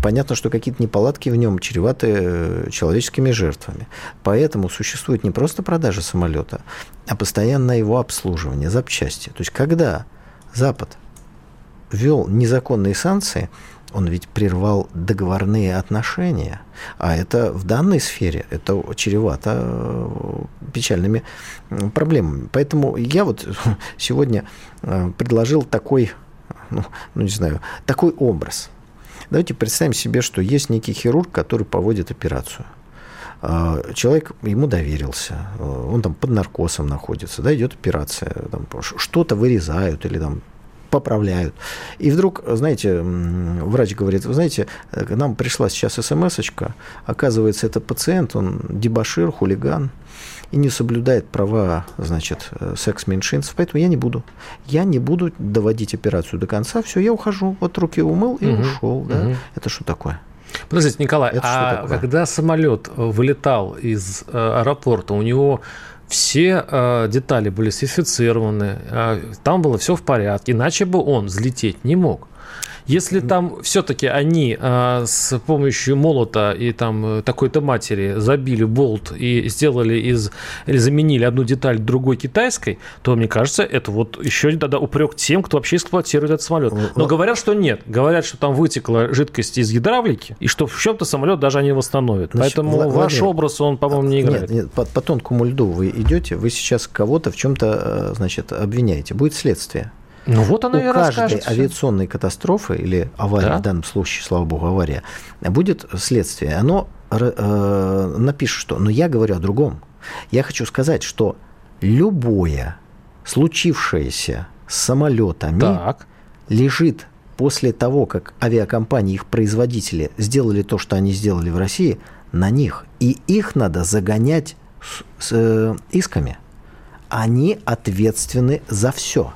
Понятно, что какие-то неполадки в нем чреваты э, человеческими жертвами. Поэтому существует не просто продажа самолета, а постоянное его обслуживание, запчасти. То есть, когда Запад ввел незаконные санкции, он ведь прервал договорные отношения. А это в данной сфере, это чревато э, печальными проблемами. Поэтому я вот *laughs* сегодня э, предложил такой, ну, ну не знаю, такой образ. Давайте представим себе, что есть некий хирург, который проводит операцию а, человек ему доверился, э, он там под наркозом находится, да, идет операция, там, что-то вырезают или там поправляют. И вдруг, знаете, врач говорит, вы знаете, к нам пришла сейчас смс -очка, оказывается, это пациент, он дебашир, хулиган, и не соблюдает права, значит, секс-меньшинств, поэтому я не буду. Я не буду доводить операцию до конца, все, я ухожу, вот руки умыл и угу, ушел. Да? Угу. Это что такое? Подождите, Николай, это а когда самолет вылетал из э, аэропорта, у него все э, детали были сертифицированы, э, там было все в порядке, иначе бы он взлететь не мог. Если там все-таки они э, с помощью молота и там такой-то матери забили болт и сделали из или заменили одну деталь другой китайской, то мне кажется, это вот еще тогда упрек тем, кто вообще эксплуатирует этот самолет. Но говорят, что нет. Говорят, что там вытекла жидкость из гидравлики и что в чем-то самолет даже они восстановят. Значит, Поэтому Владимир, ваш образ он, по-моему, не играет. Нет, нет по, по тонкому льду вы идете, вы сейчас кого-то в чем-то, э, значит, обвиняете. Будет следствие. Ну вот она У и каждой авиационной катастрофы или аварии, да? в данном случае, слава богу, авария, будет следствие. Оно э, напишет, что... Но я говорю о другом. Я хочу сказать, что любое случившееся с самолетами так. лежит после того, как авиакомпании, их производители сделали то, что они сделали в России, на них. И их надо загонять с, с э, исками. Они ответственны за все.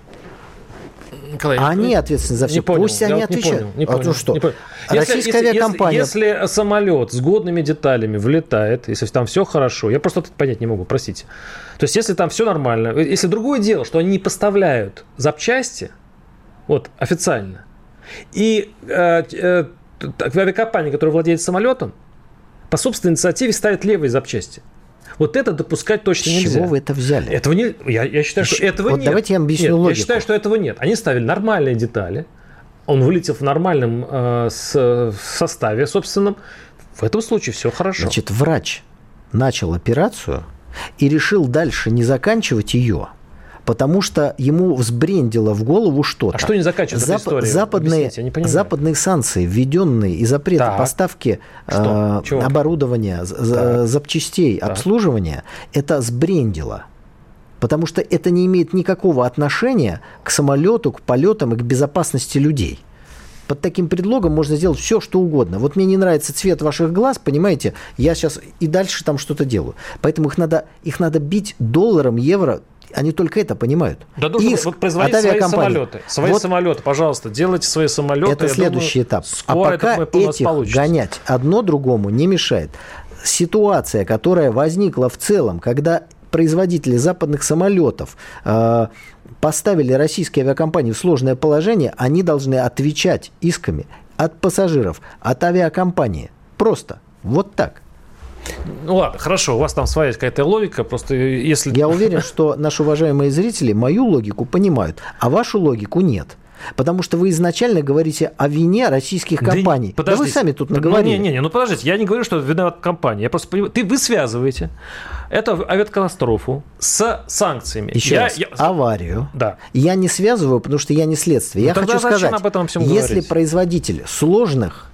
Николай, они ответственны за все. Не понял, Пусть они вот отвечают. Не понял, не понял, а то что? Не понял. Российская если, авиакомпания... Если, если самолет с годными деталями влетает, если там все хорошо, я просто это понять не могу, простите. То есть, если там все нормально, если другое дело, что они не поставляют запчасти, вот официально, и э, э, авиакомпания, которая владеет самолетом, по собственной инициативе ставит левые запчасти. Вот это допускать точно С нельзя. чего вы это взяли? Этого не, я, я считаю, Еще, что этого вот нет. Давайте я объясню нет, логику. Я считаю, что этого нет. Они ставили нормальные детали. Он вылетел в нормальном э, с, составе собственном. В этом случае все хорошо. Значит, врач начал операцию и решил дальше не заканчивать ее, потому что ему взбрендило в голову что-то. А что не заканчивается Зап- история? Западные, западные санкции, введенные и запреты Так. поставки э, оборудования, Так. запчастей, Так. обслуживания, это сбрендило. Потому что это не имеет никакого отношения к самолету, к полетам и к безопасности людей. Под таким предлогом можно сделать все, что угодно. Вот мне не нравится цвет ваших глаз, понимаете, я сейчас и дальше там что-то делаю. Поэтому их надо, их надо бить долларом, евро. Они только это понимают. Да нужно Иск вот производить свои самолеты. Свои Вот самолеты, пожалуйста, делайте свои самолеты. это следующий думаю, этап. А пока этих получится. гонять одно другому не мешает. Ситуация, которая возникла в целом, когда производители западных самолетов э, поставили российские авиакомпании в сложное положение, они должны отвечать исками от пассажиров, от авиакомпании. Просто. Вот так. Ну ладно, хорошо, у вас там своя какая-то логика, просто если... Я уверен, что наши уважаемые зрители мою логику понимают, а вашу логику нет. Потому что вы изначально говорите о вине российских Да компаний. не- Да, вы подождите. сами тут Ну, наговорили. Не, не, не, ну подождите, я не говорю, что виноват компания. Я просто понимаю, ты вы связываете эту авиакатастрофу с санкциями. Еще Я- раз, я- аварию. Да. Я не связываю, потому что я не следствие. Ну, я хочу сказать, об этом всем если говорить? производитель сложных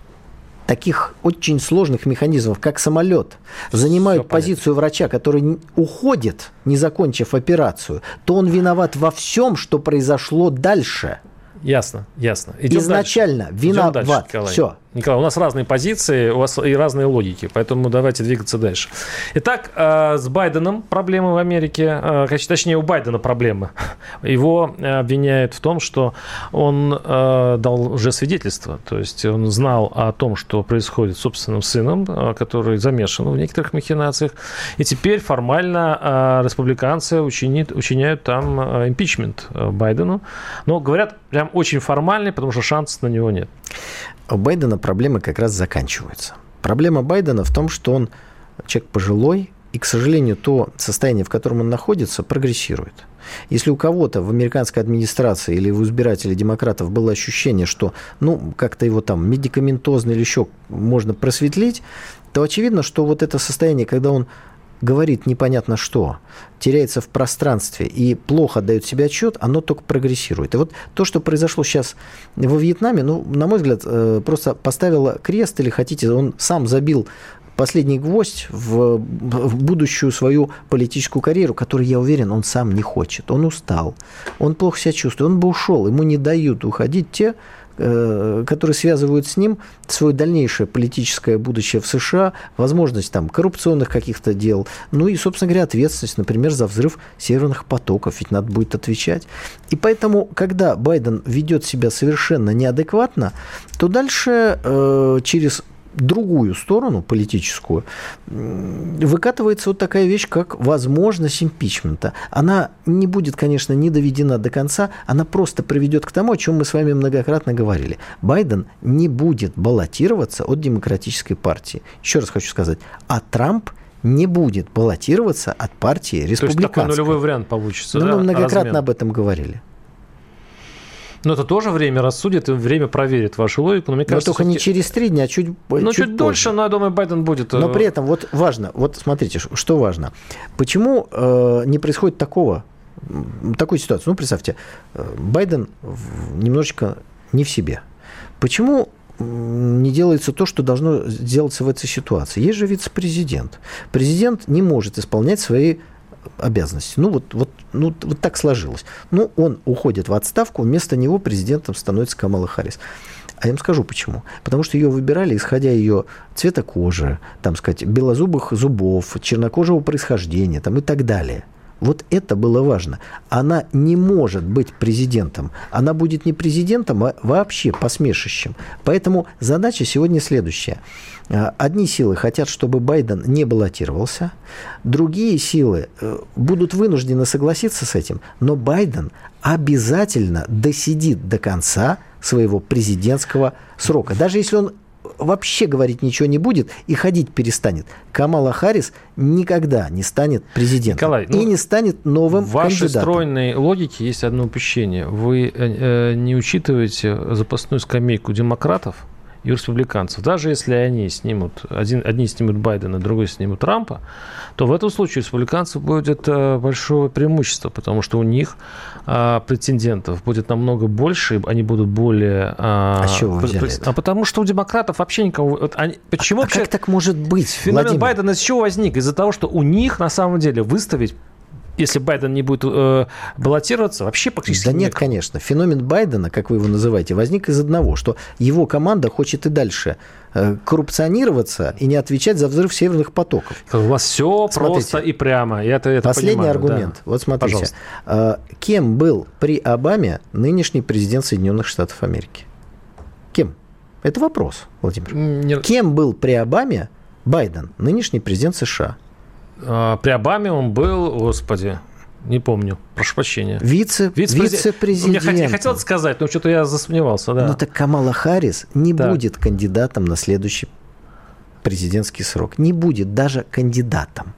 таких очень сложных механизмов, как самолет, занимают понятно. позицию врача, который уходит, не закончив операцию, то он виноват во всем, что произошло дальше. Ясно, ясно. Идем Изначально дальше. Идем виноват. дальше, Николай. Всё. Николай, у нас разные позиции, у вас и разные логики, поэтому давайте двигаться дальше. Итак, э, с Байденом проблемы в Америке, э, точ- точнее, у Байдена проблемы. *laughs* Его э, обвиняют в том, что он дал уже свидетельство, то есть он знал о том, что происходит с собственным сыном, который замешан в некоторых махинациях, и теперь формально республиканцы учинит- учиняют там импичмент Байдену, но говорят прям очень формальный, потому что шансов на него нет. У Байдена проблемы как раз заканчиваются. Проблема Байдена в том, что он человек пожилой, и, к сожалению, то состояние, в котором он находится, прогрессирует. Если у кого-то в американской администрации или у избирателей демократов было ощущение, что ну, как-то его там медикаментозно или еще можно просветлить, то очевидно, что вот это состояние, когда он говорит непонятно что, теряется в пространстве и плохо дает себе отчет, оно только прогрессирует. И вот то, что произошло сейчас во Вьетнаме, ну, на мой взгляд, э, просто поставило крест, или хотите, он сам забил последний гвоздь в, в будущую свою политическую карьеру, которую, я уверен, он сам не хочет. Он устал, он плохо себя чувствует, он бы ушел, ему не дают уходить те, которые связывают с ним свое дальнейшее политическое будущее в США, возможность там коррупционных каких-то дел, ну и, собственно говоря, ответственность, например, за взрыв северных потоков, ведь надо будет отвечать. И поэтому, когда Байден ведет себя совершенно неадекватно, то дальше э, через другую сторону политическую выкатывается вот такая вещь, как возможность импичмента. Она не будет, конечно, не доведена до конца, она просто приведет к тому, о чем мы с вами многократно говорили. Байден не будет баллотироваться от демократической партии. Еще раз хочу сказать, а Трамп не будет баллотироваться от партии То есть такой республиканской. нулевой вариант получится. Ну, да, мы многократно размен. об этом говорили. Но это тоже время рассудит и время проверит вашу логику. Но мне Но кажется, только не через три дня, а чуть, Ну, чуть, позже. дольше, но я думаю, Байден будет... Но э, при этом вот важно, вот смотрите, что важно. Почему э, не происходит такого, такой ситуации? Ну, представьте, э, Байден немножечко не в себе. Почему не делается то, что должно сделаться в этой ситуации? Есть же вице-президент. Президент не может исполнять свои обязанности. Ну вот, вот, ну, вот так сложилось. Ну, он уходит в отставку, вместо него президентом становится Камала Харрис. А я вам скажу почему. Потому что ее выбирали, исходя ее цвета кожи, там сказать, белозубых зубов, чернокожего происхождения там, и так далее. Вот это было важно. Она не может быть президентом. Она будет не президентом, а вообще посмешищем. Поэтому задача сегодня следующая. А, одни силы хотят, чтобы Байден не баллотировался, другие силы э, будут вынуждены согласиться с этим, но Байден обязательно досидит до конца своего президентского срока. Даже если он вообще говорить ничего не будет и ходить перестанет. Камала Харрис никогда не станет президентом Николай, ну, и не станет новым в вашей кандидатом. стройной логике есть одно упущение. Вы э, э не учитываете запасную скамейку демократов и республиканцев. Даже если они снимут, один, одни снимут Байдена, другой снимут Трампа, то в этом случае республиканцев будет э, большое преимущество, потому что у них а, претендентов будет намного больше, они будут более... А, а с чего вы взяли? А потому что у демократов вообще никого... Вот они, почему а, вообще... а как так может быть, Феномен Владимир? Байдена с чего возник? Из-за того, что у них на самом деле выставить если Байден не будет э, баллотироваться, вообще практически Да нет, конечно. Феномен Байдена, как вы его называете, возник из одного, что его команда хочет и дальше э, коррупционироваться и не отвечать за взрыв северных потоков. У вас все смотрите, просто и прямо. Я это, это Последний понимаю, аргумент. Да. Вот смотрите. Пожалуйста. Э, кем был при Обаме нынешний президент Соединенных Штатов Америки? Кем? Это вопрос, Владимир. Не... Кем был при Обаме Байден, нынешний президент США? А, при Обаме он был, господи, не помню, прошу прощения. Вице, вице-президент. Я хотел сказать, но что-то я засомневался, да. Ну так Камала Харрис не да. будет кандидатом на следующий президентский срок. Не будет даже кандидатом.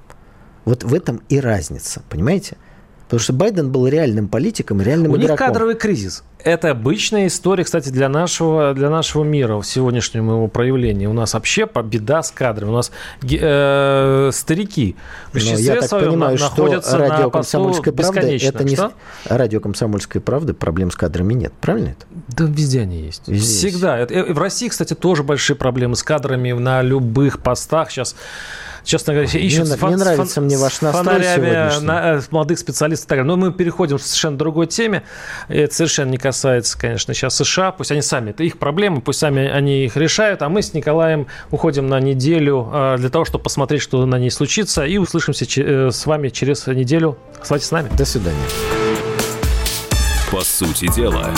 Вот в этом и разница, понимаете? Потому что Байден был реальным политиком, реальным У игроком. них кадровый кризис. Это обычная история, кстати, для нашего, для нашего мира, в сегодняшнем его проявлении. У нас вообще беда с кадрами. У нас э, старики в я так понимаю, на, что радио «Комсомольская правда» это не... Что? Радио «Комсомольская правда» проблем с кадрами нет. Правильно это? Да везде они есть. Везде Всегда. Есть. Это, в России, кстати, тоже большие проблемы с кадрами на любых постах. Сейчас честно говоря, ищут не, фан, не нравится фан, мне ваш настрой на, э, молодых специалистов. Но мы переходим к совершенно другой теме. Это совершенно не касается, конечно, сейчас США. Пусть они сами, это их проблемы, пусть сами они их решают. А мы с Николаем уходим на неделю э, для того, чтобы посмотреть, что на ней случится. И услышимся э, с вами через неделю. Оставайтесь с нами. До свидания. По сути дела.